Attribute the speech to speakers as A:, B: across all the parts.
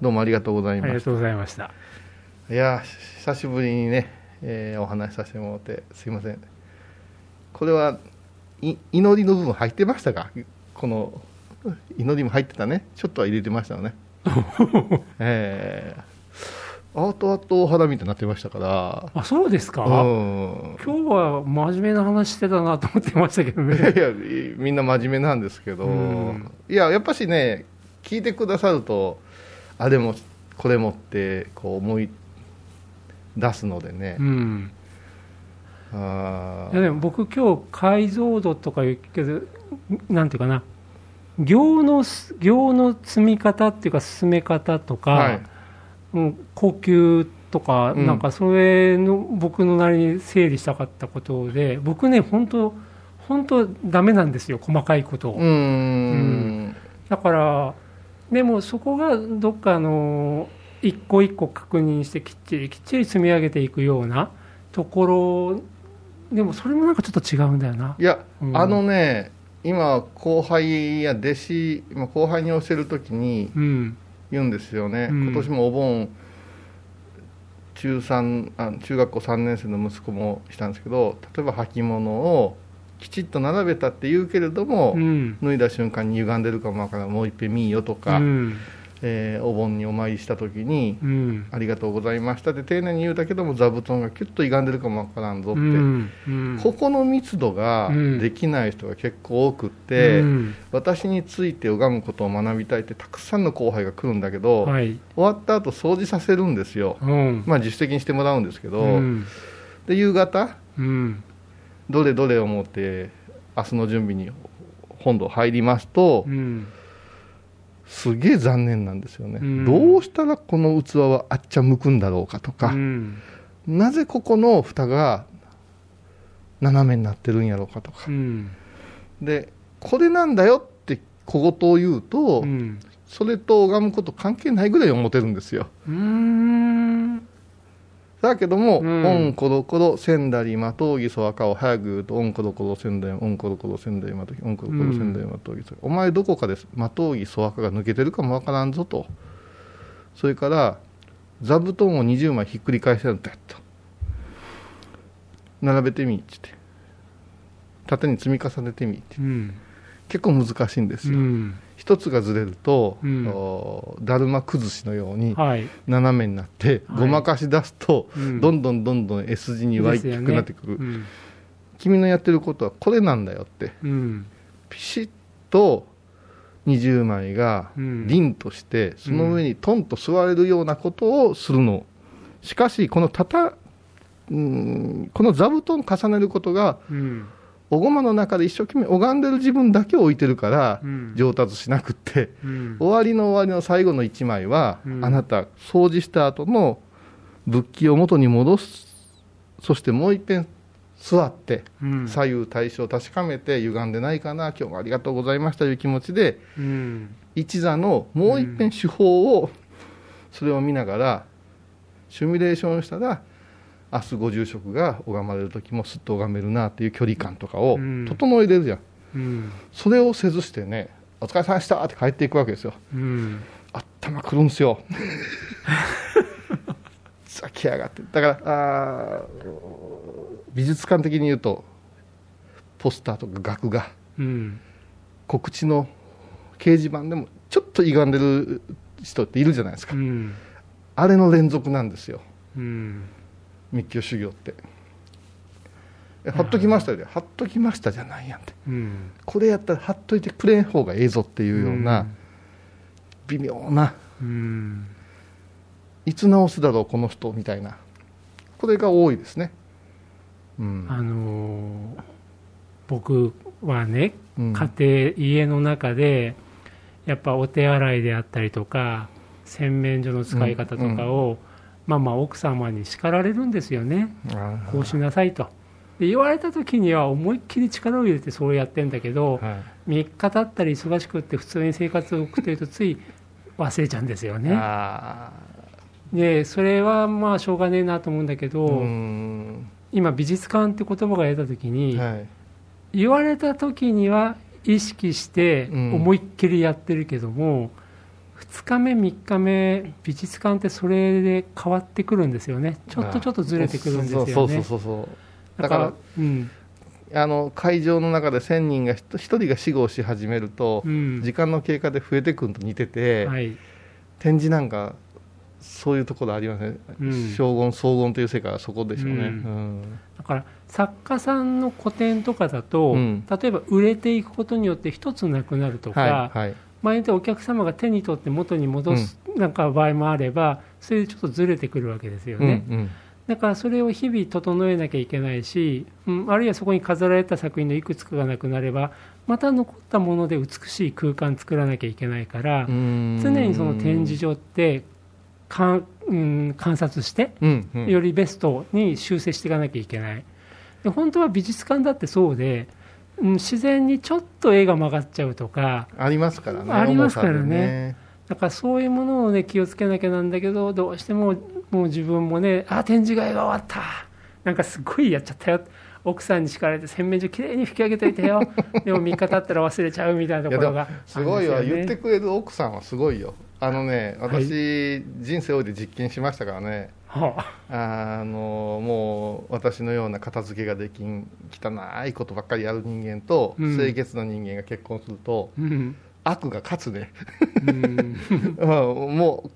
A: どうもありがとうございまし
B: ありがとうございました。
A: たいや久しぶりにね、えーお話しさせてもらってすいません。これはい祈りの部分入ってましたか？この祈りも入ってたね。ちょっとは入れてましたよね。えー、アートアートお花みたいになってましたから。
B: あそうですか、
A: うん。
B: 今日は真面目な話してたなと思ってましたけどね。
A: いやいやみんな真面目なんですけど、
B: うん。
A: いややっぱしね聞いてくださるとあれもこれもってこう思い出すのでね、
B: うん。
A: あ
B: いやでも僕今日解像度とか言うけどなんていうかな。行の行の積み方っていうか進め方とか、
A: はい。
B: うん呼吸とか、
A: うん。
B: なんかそれの僕のなりに整理したかったことで僕ね本当本当ダメなんですよ細かいことを、
A: うーん。
B: だからでもそこがどっかあの一個一個確認してきっちりきっちり積み上げていくようなところでもそれもなんかちょっと違うんだよな。い
A: や、
B: うん。
A: あのね今後輩や弟子まあ後輩に教えるときに
B: うん。
A: 言うんですよね、
B: うん。
A: 今年もお盆中三あ中学校3年生の息子もしたんですけど例えば履物をきちっと並べたって言うけれども、
B: うん。
A: 脱いだ瞬間に歪んでるかもわからん。もういっぺん見いよとか、
B: うん。
A: えーお盆にお参りした時に
B: うん「
A: ありがとうございました」って丁寧に言うだけども座布団がキュッと歪んでるかもわからんぞって、
B: うん。うん。
A: ここの密度が
B: うん。
A: できない人が結構多くって、
B: うん。
A: 私について拝むことを学びたいってたくさんの後輩が来るんだけど、
B: はい。
A: 終わった後掃除させるんですよ、
B: うん。
A: まあ自主的にしてもらうんですけど、
B: うん。
A: で夕方
B: うん
A: どれどれを持って明日の準備に本堂入りますと、
B: うん。
A: すげえ残念なんですよね、
B: うん。
A: どうしたらこの器はあっちゃ向くんだろうかとか、
B: うん。
A: なぜここの蓋が斜めになってるんやろうかとか。
B: う、ん。
A: でこれなんだよって小言を言うと、
B: うん。
A: それと拝むこと関係ないぐらい思ってるんですよだけども、
B: うん。
A: オンコロコロ千だりまとうぎそ赤を早く言うとオンコロコロ千だりオンコロコロ千だりまとうぎオンコロコロ千だりまとうぎそお前どこかですまとうぎそ赤が抜けてるかもわからんぞと。それから座布団を20枚ひっくり返せるんだと。並べてみって言って。縦に積み重ねてみって。
B: うん
A: 結構難しいんですよ、
B: うん。
A: 一つがずれると、
B: うん。
A: おだるま崩しのように
B: はい。
A: 斜めになって、
B: はい。
A: ごまかし出すと、
B: うん。
A: どんどんどんどん S 字に湧いてくなってくる、
B: うん。
A: 君のやってることはこれなんだよって。
B: うん。
A: ピシッと20枚が
B: うん。
A: 凛として、その上にトンと座れるようなことをするの。しかしこのたたうんこの座布団重ねることが
B: うん
A: おごまの中で一生懸命拝んでる自分だけを置いてるから
B: うん。
A: 上達しなくって、
B: うん。
A: 終わりの終わりの最後の1枚は、
B: うん。
A: あなた掃除した後の仏器を元に戻す。そしてもう一遍座って
B: うん。
A: 左右対称を確かめて歪んでないかな今日もありがとうございましたという気持ちで
B: うん。
A: 一座のもう一遍手法をそれを見ながらシミュレーションしたら明日ご住職が拝まれる時もすっと拝めるなっていう距離感とかを
B: うん。
A: 整えれるじゃん、
B: うん。
A: それをせずしてね「お疲れ様でした」って帰っていくわけですよ。
B: うん。
A: 頭くるんですよ。さきやがって。だからあー美術館的に言うとポスターとか額が
B: うん。
A: 告知の掲示板でもちょっと歪んでる人っているじゃないですか、
B: うん。
A: あれの連続なんですよ。
B: うん
A: 密教修行って。え貼っときましたよね。貼っときましたじゃないやんって。
B: うん。
A: これやったら貼っといてくれん方がええぞっていうような微妙な。
B: うん。
A: いつ直すだろうこの人みたいな。これが多いですね。うん。
B: あのー僕はね
A: うん。
B: 家庭家の中でやっぱお手洗いであったりとか洗面所の使い方とかを、まあまあ奥様に叱られるんですよね。
A: あ
B: こうしなさいと。で言われた時には思いっきり力を入れてそうやってんだけど、
A: ーはい。
B: 3日経ったり忙しくって普通に生活を送っているとつい忘れちゃうんですよね。
A: あ
B: でそれはまあしょうがねえなと思うんだけど、今美術館って言葉が出た時に、
A: はい。
B: 言われた時には意識して
A: うん。
B: 思いっきりやってるけども、2日目、3日目、美術館ってそれで変わってくるんですよね、ちょっとちょっとずれてくるんですよね。
A: そうそうそうそうだ
B: だか、
A: から
B: うん。
A: らあの会場の中で1000人が1人が死亡し始めると、
B: うん。
A: 時間の経過で増えてくるのと似てて、
B: はい。
A: 展示なんかそういうところありますね、
B: うん。
A: 荘厳荘厳という世界はそこでしょうね、
B: うん。
A: うん。
B: だから作家さんの個展とかだと、
A: うん。
B: 例えば売れていくことによって一つなくなるとか、
A: はいはい
B: 場合によってはお客様が手に取って元に戻すなんか場合もあれば、それでちょっとずれてくるわけですよね。
A: うんうん。
B: だからそれを日々整えなきゃいけないし、うん、あるいはそこに飾られた作品のいくつかがなくなればまた残ったもので美しい空間作らなきゃいけないから、
A: うん。
B: 常にその展示場ってかん、うん、観察して
A: うんうん。
B: よりベストに修正していかなきゃいけない。で本当は美術館だってそうで、うん、自然にちょっと絵が曲がっちゃうとか
A: ありますからね
B: ありますからね。だからそういうものをね気をつけなきゃなんだけどどうしてももう自分もねあ展示会が終わった。なんかすごいやっちゃったよ。奥さんに叱られて洗面所きれいに拭き上げといてよ。でも3日経ったら忘れちゃうみたいなところが
A: すごいわ、言ってくれる奥さんはすごいよあのね
B: はい。
A: 私、人生をで実験しましたからね。
B: は
A: あ。のもう私のような片付けができん汚いことばっかりやる人間と、
B: うん。
A: 清潔な人間が結婚すると
B: あうん。
A: 悪が勝つね、
B: うん。
A: うんもう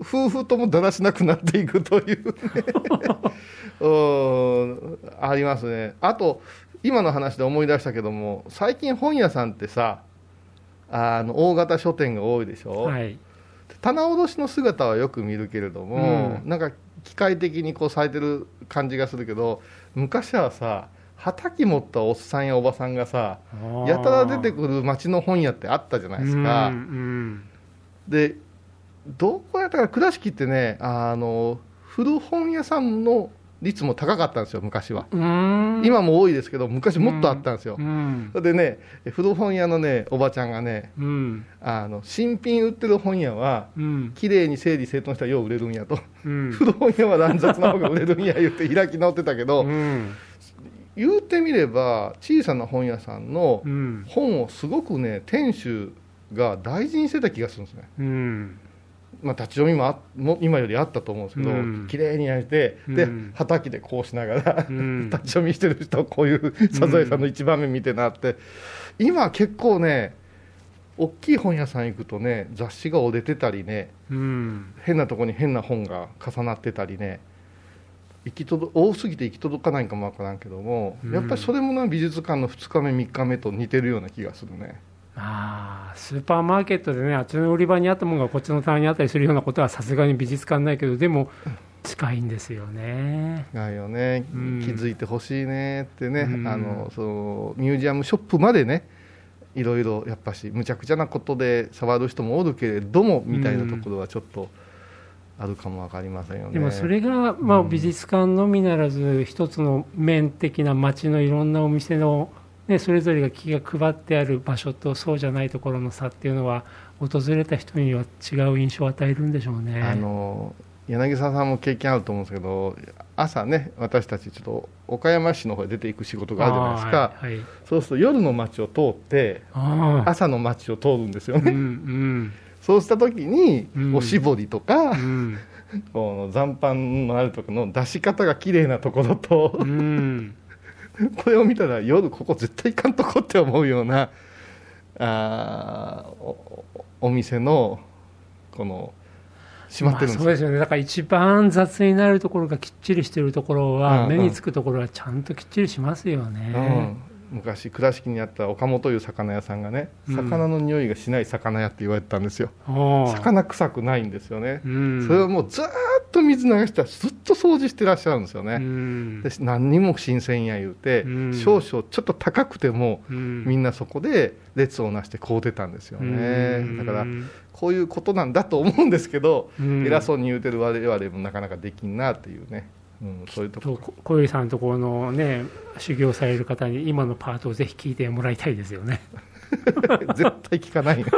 A: 夫婦ともだらしなくなっていくというね。うんありますね。あと今の話で思い出したけども最近本屋さんってさあの大型書店が多いでしょ、
B: はい
A: 棚卸しの姿はよく見るけれども、
B: うん。
A: なんか機械的にこうされてる感じがするけど昔はさ畑持ったおっさんやおばさんがさやたら出てくる町の本屋ってあったじゃないですか、
B: うん
A: でどこやったか倉敷ってねあの古本屋さんの率も高かったんですよ昔は、今も多いですけど昔もっとあったんですよ、
B: うん。
A: でね古本屋のねおばちゃんがね
B: うん。
A: あの新品売ってる本屋は
B: うん。
A: 綺麗に整理整頓したらよう売れるんやと。
B: うん。
A: 古本屋は乱雑な方が売れるんや言って 開き直ってたけど、
B: うん。
A: 言うてみれば小さな本屋さんの
B: うん。
A: 本をすごくね店主が大事にしてた気がするんですね、
B: うん
A: まあ、立ち読みもあも今よりあったと思うんですけど、
B: うん。
A: 綺麗に焼いてで
B: うん。
A: 畑でこうしながら、
B: うん。
A: 立ち読みしてる人こういうサザエさんの一番目見てなって、今結構ね大きい本屋さん行くとね雑誌が折れてたりね
B: うん。
A: 変なとこに変な本が重なってたりね行き届多すぎて行き届かないかもわからんけども、
B: うん。
A: やっぱりそれもな美術館の2日目3日目と似てるような気がするね
B: まあスーパーマーケットでねあっちの売り場にあったものがこっちの棚にあったりするようなことはさすがに美術館ないけどでも近いんですよね。
A: ないよね、
B: うん。
A: 気づいてほしいねってね、
B: うん。
A: あのそのミュージアムショップまでねいろいろやっぱしむちゃくちゃなことで触る人もおるけれどもみたいなところはちょっとあるかもわかりませんよね。
B: でもそれが、まあ、
A: うん。
B: 美術館のみならず一つの面的な街のいろんなお店の、ね、それぞれが気が配ってある場所とそうじゃないところの差っていうのは訪れた人には違う印象を与えるんでしょうね。
A: あの柳沢さんも経験あると思うんですけど朝ね私たちちょっと岡山市の方へ出ていく仕事があるじゃないですか、
B: はいはい。
A: そうすると夜の街を通って朝の街を通るんですよ
B: うんう
A: ね、
B: ん。
A: そうした時に、
B: うん。
A: おしぼりとか、
B: うん。
A: この残飯のあるところの出し方が綺麗なところと、
B: うん
A: これを見たら夜ここ絶対行かんとこって思うようなあーお店のこの閉まってるんですよ、
B: まあそうですよね。だから一番雑になるところがきっちりしてるところは、
A: うんうん。
B: 目につくところはちゃんときっちりしますよね。
A: うん、昔倉敷にあった岡本いう魚屋さんがね
B: うん。
A: 魚の匂いがしない魚屋って言われてたんですよ、魚臭くないんですよね、
B: うん。
A: それをもうずーっと水流してずっと掃除してらっしゃるんですよね、
B: うん。
A: で何にも新鮮や言うて、
B: うん。
A: 少々ちょっと高くても
B: うん。
A: みんなそこで列をなして買うてたんですよね、
B: うん。
A: だからこういうことなんだと思うんですけど、
B: うん。
A: 偉そうに言うてる我々もなかなかできんなっていうね、うん、そういうとこ
B: とこ小遊さんとこのね修行される方に今のパートをぜひ聞いてもらいたいですよね。
A: 絶対聞かない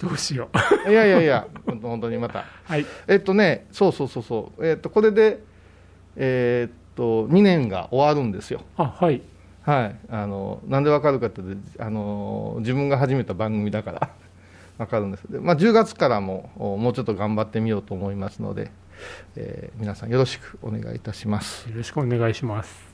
B: どうしよう。
A: いやいやいや本当にまた
B: はい。
A: えっとねそうそうそうそうえっとこれでえーっと2年が終わるんですよ
B: あはい。
A: はい、あのなんでわかるかっていうとあの自分が始めた番組だからわかるんですで、まあ、10月からももうちょっと頑張ってみようと思いますので、えー皆さんよろしくお願いいたします。
B: よろしくお願いします